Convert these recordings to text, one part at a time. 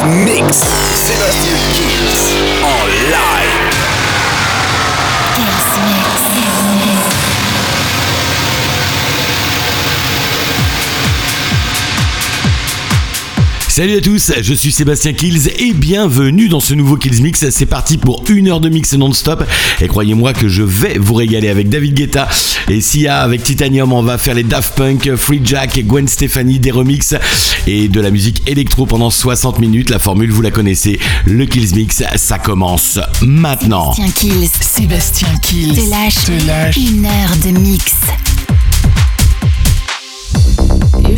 Mix. Sébastien Salut à tous, je suis Sébastien Kills et bienvenue dans ce nouveau Kills Mix. C'est parti pour une heure de mix non-stop et croyez-moi que je vais vous régaler avec David Guetta et Sia avec Titanium. On va faire les Daft Punk, Free Jack, Gwen Stefani, des remixes et de la musique électro pendant 60 minutes. La formule, vous la connaissez. Le Kills Mix, ça commence maintenant. Sébastien Kills. Sébastien Kills. Te lâche, Te lâche. une heure de mix. You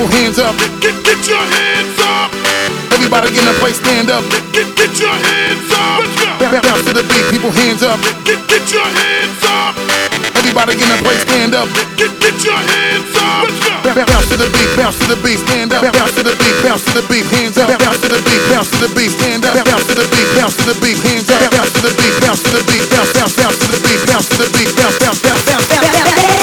people hands up. Get, get, get your hands up. Everybody in the place, stand up. Get, get, get your hands up. Let's go! bounce to the beat, people hands up. Get, get, get your hands up. Everybody in the place, stand up. Get, get your hands up. Let's go! Bounce to the beat, bounce to the beat, stand up. Bounce to the beat, bounce to the beat, hands up. Bounce to the beat, bounce to the beat, stand up. Bounce to the beat, bounce to the beat, hands up. Bounce to the beat, bounce to the beat, bounce, bounce, bounce to the beat, bounce to the beat, Bounce, bounce, bounce, bounce, bounce, bounce.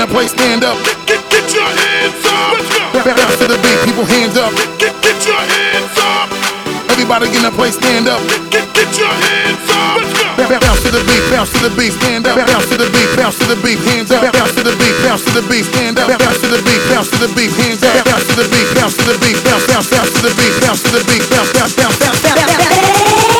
in I place, stand up? Get, get, get your hands up. Let's go. Bounce to the beat, people hands up. Get, get, get your hands up. Everybody in I place, stand up? Get, get, get your hands up. Let's go. bounce to the beat, bounce to the beat, stand up. Bounce to the beat, bounce to the beat, hands up. Bounce to the beat, bounce to the beat, stand up. Bounce to the beat, bounce to the beat, hands up. Bounce to the beat, bounce to the beat, bounce, bounce, bounce to the beat, bounce to the beat, Bounce, bounce, bounce, bounce, bounce, bounce.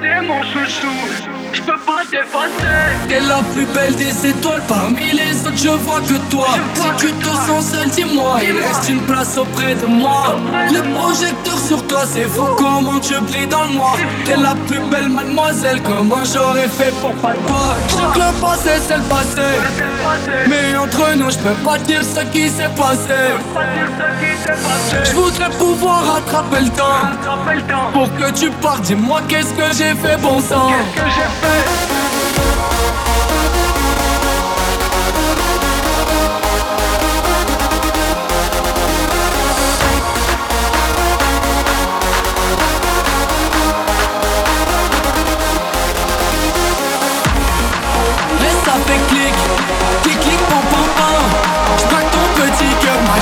T'étais mon chouchou. T'es la plus belle des étoiles parmi les autres, je vois que toi. Si tu te sens seul, dis-moi, il reste une place auprès de moi. Le projecteur sur toi, c'est fou comment tu brilles dans le noir. T'es la plus belle mademoiselle, comment j'aurais fait pour pas te voir. Je le passé, c'est le passé. Mais entre nous, je peux pas dire ce qui s'est passé. Je voudrais pouvoir rattraper le temps. Pour que tu partes, dis-moi qu'est-ce que j'ai fait, bon sang.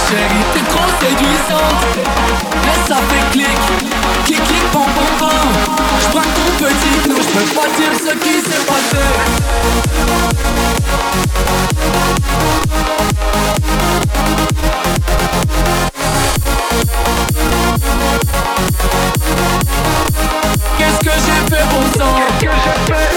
Chérie, t'es trop séduisante Laisse ça fait clic, clic clic pam pam pam. J'braque ton petit cœur, j'peux pas dire ce qui s'est passé. Qu'est-ce que j'ai fait bon sang que j'ai fait?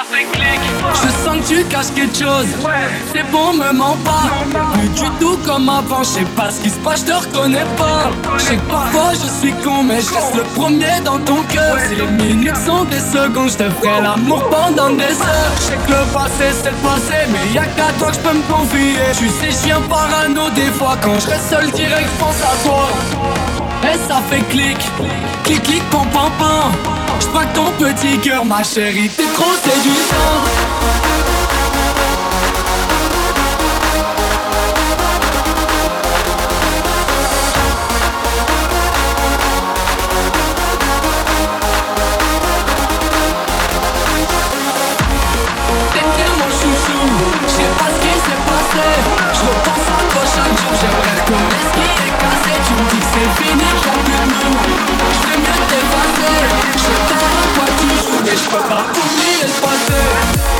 Je sens que tu caches quelque chose. C'est bon me mens pas. Plus du tout comme avant Je sais pas ce qui se passe je te reconnais pas. Je sais que parfois je suis con Mais je reste le premier dans ton cœur. Si les minutes sont des secondes Je te ferai l'amour pendant des heures. Je sais que le passé c'est le passé Mais y'a qu'à toi que je peux me confier. Tu sais je viens parano des fois Quand je reste seul direct pense à toi et ça fait clic, clic clic pam pam pam. J'braque ton petit cœur ma chérie, t'es trop je sais pas ce qui s'est passé. Je repense à toi chaque jour, j'aimerais connaître ce tu dis que c'est fini, j'en peux plus. Je vais. Je t'aime à toujours, mais je pas tout m'y espacer.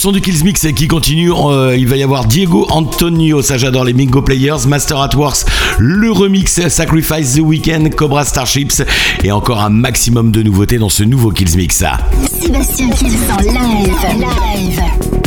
Son du Kills Mix qui continue. Euh, il va y avoir Diego Antonio, ça j'adore les Mingo Players, Master at Works, le remix Sacrifice the Weekend, Cobra Starships et encore un maximum de nouveautés dans ce nouveau Kills Mix. Sébastien Kills en live. live.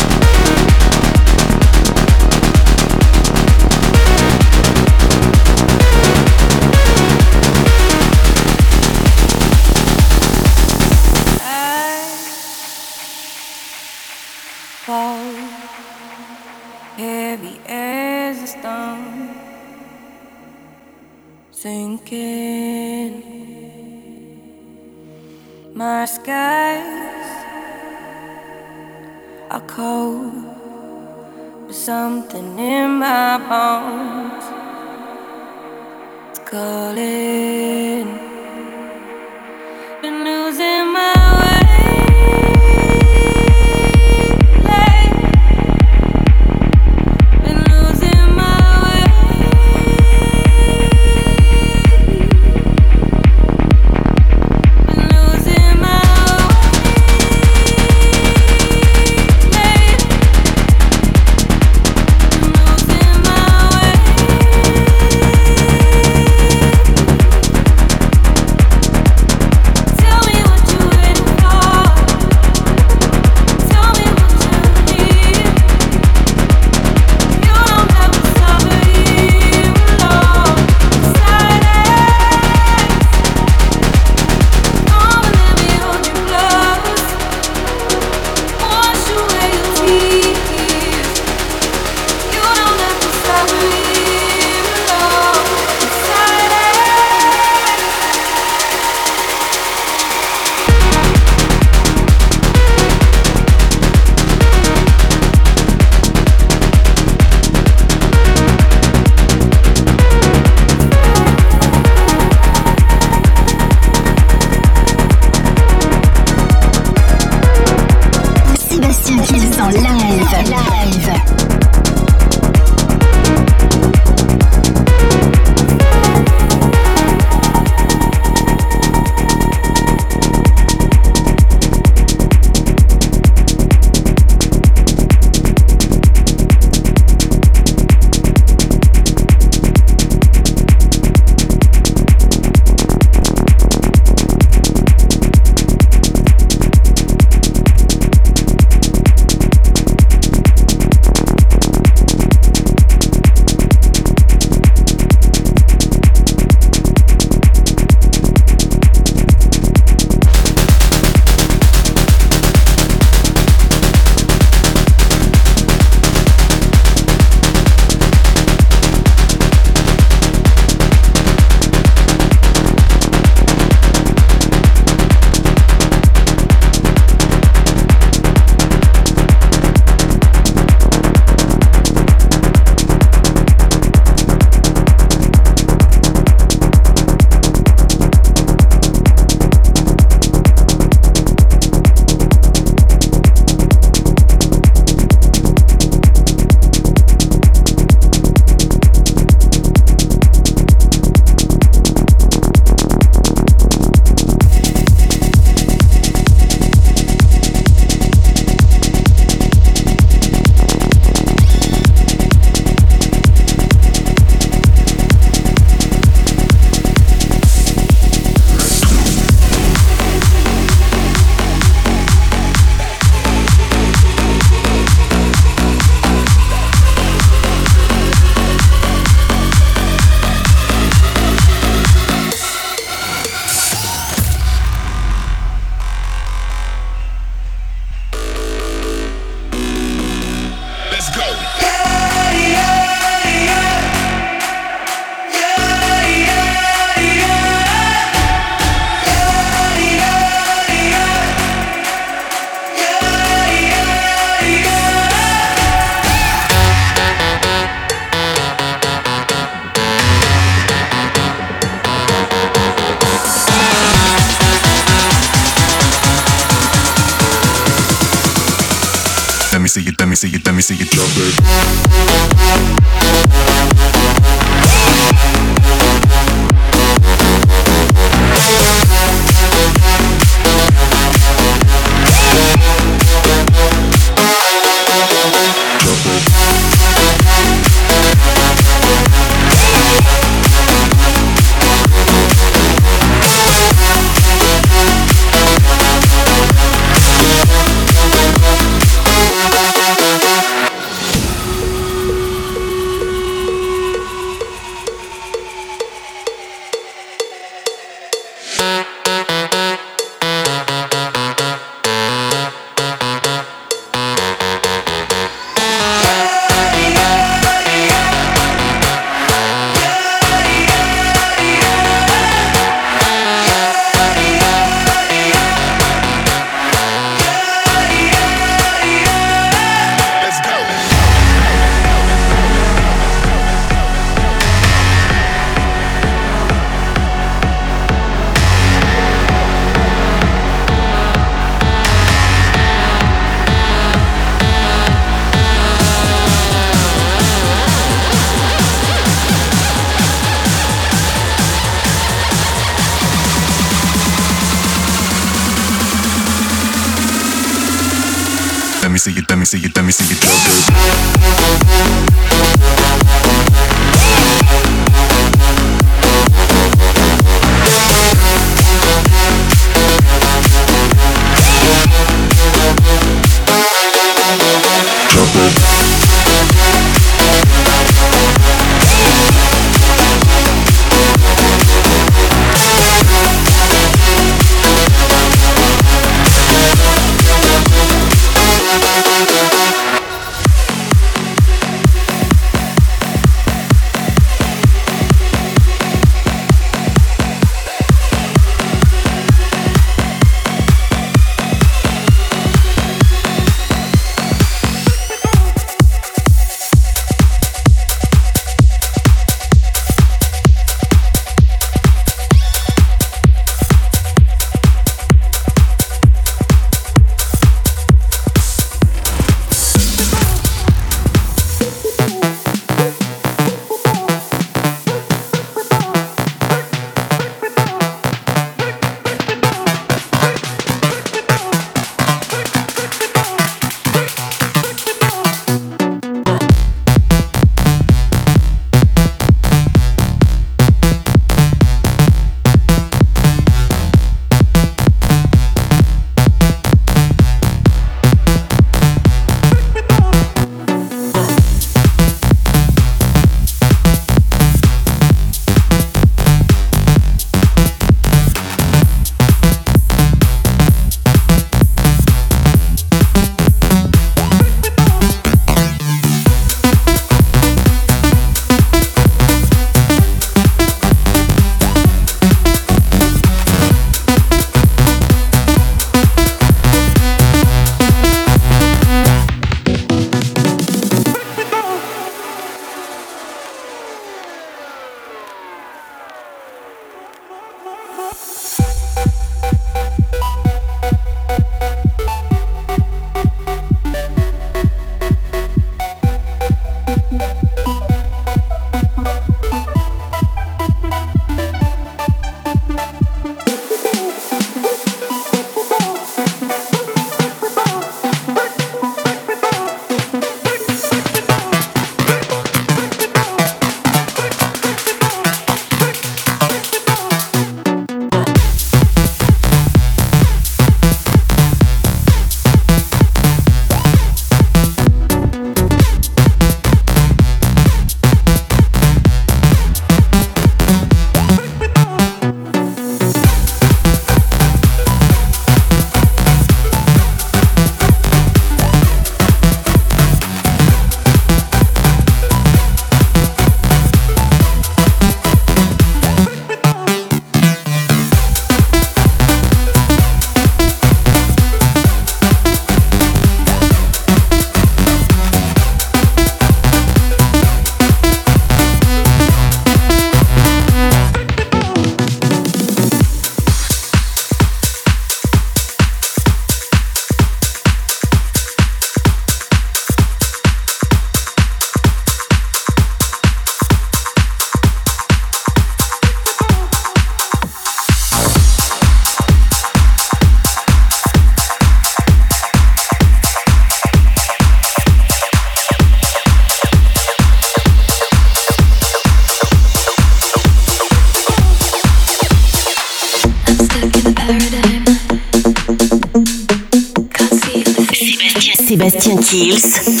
Kills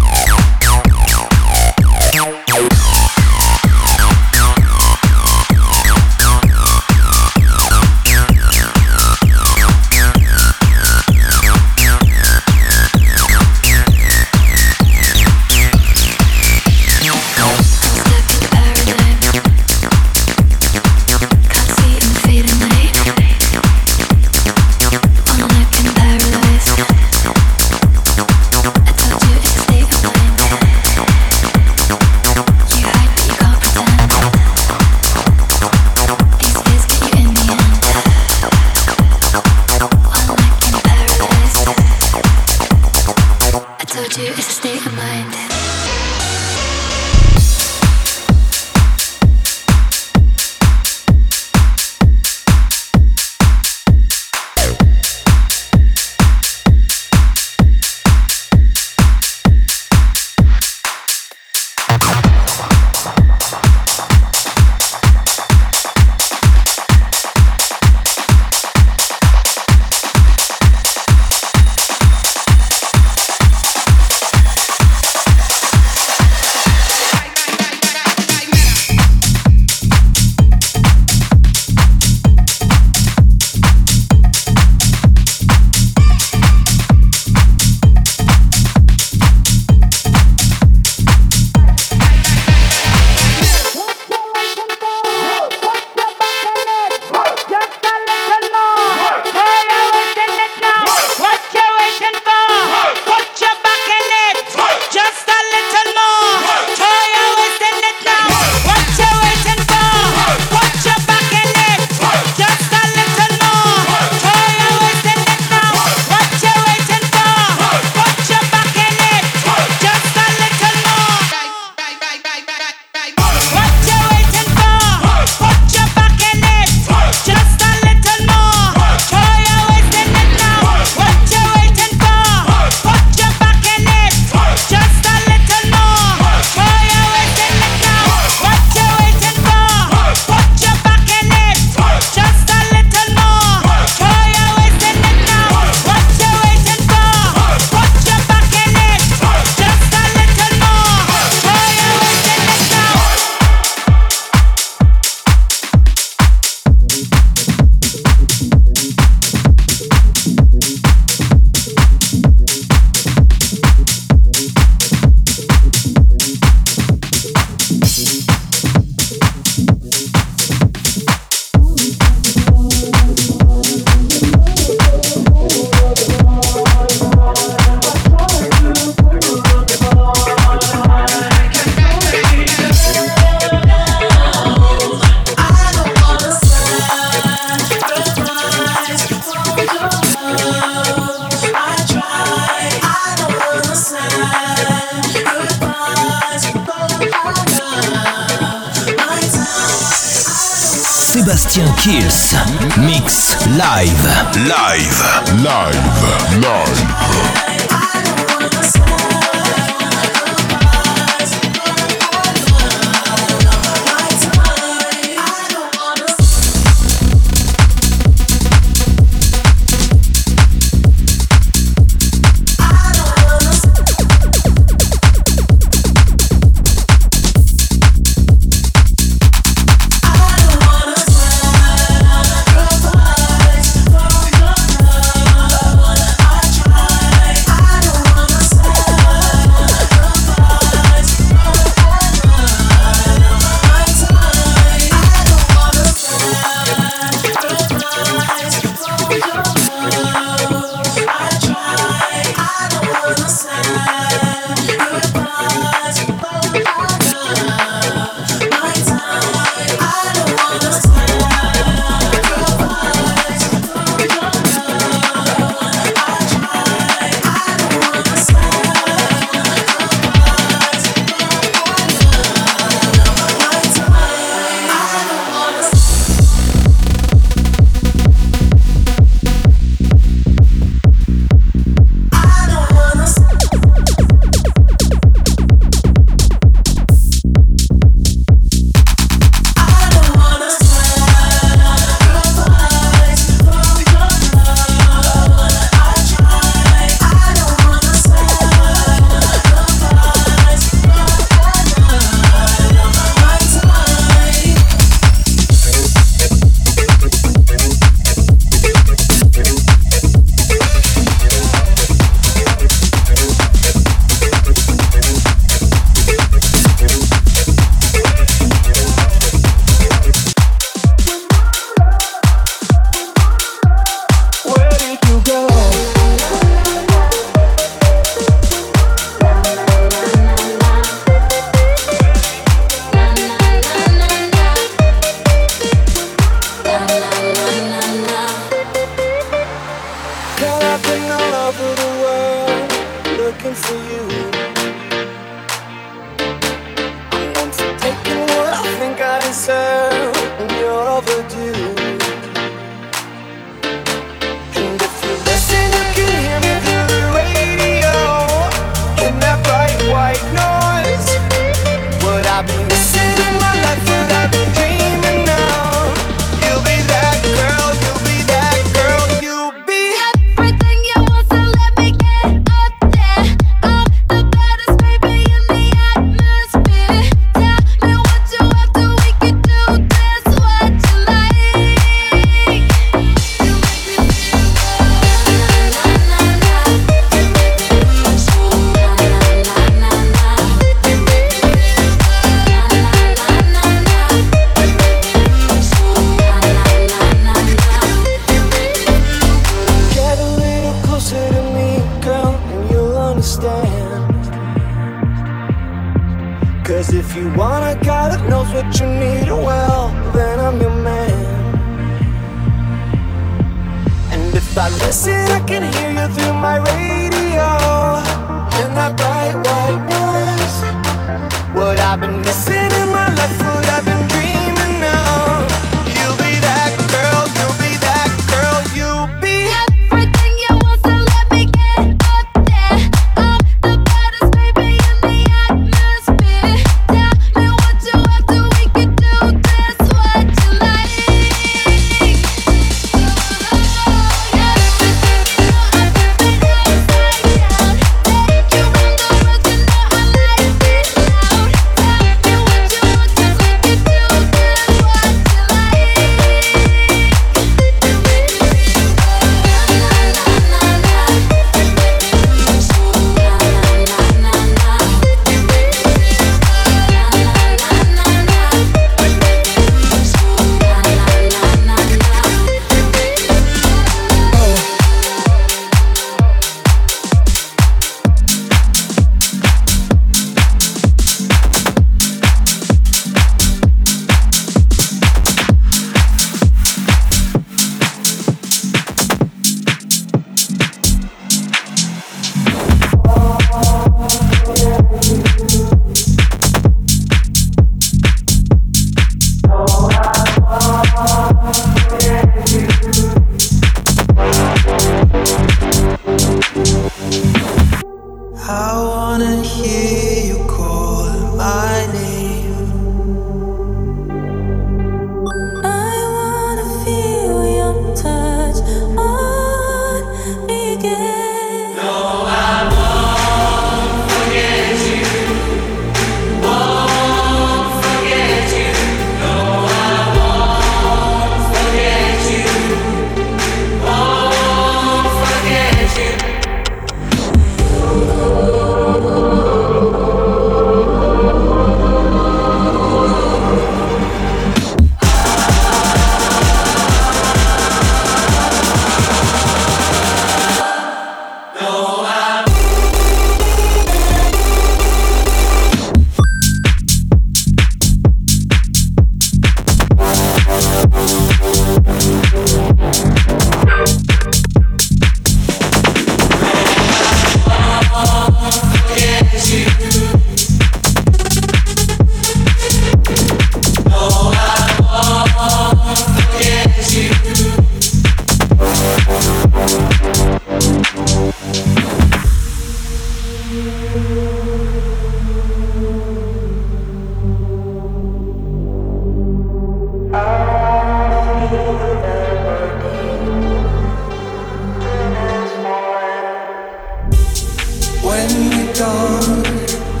dawn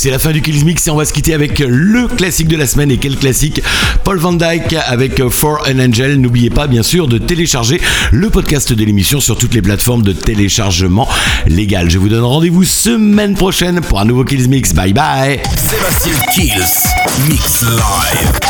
c'est la fin du Kills Mix et on va se quitter avec le classique de la semaine. Et quel classique? Paul Van Dyke avec For an Angel. N'oubliez pas, bien sûr, de télécharger le podcast de l'émission sur toutes les plateformes de téléchargement légal. Je vous donne rendez-vous semaine prochaine pour un nouveau Kills Mix. Bye bye Sébastien Kills. Mix Live.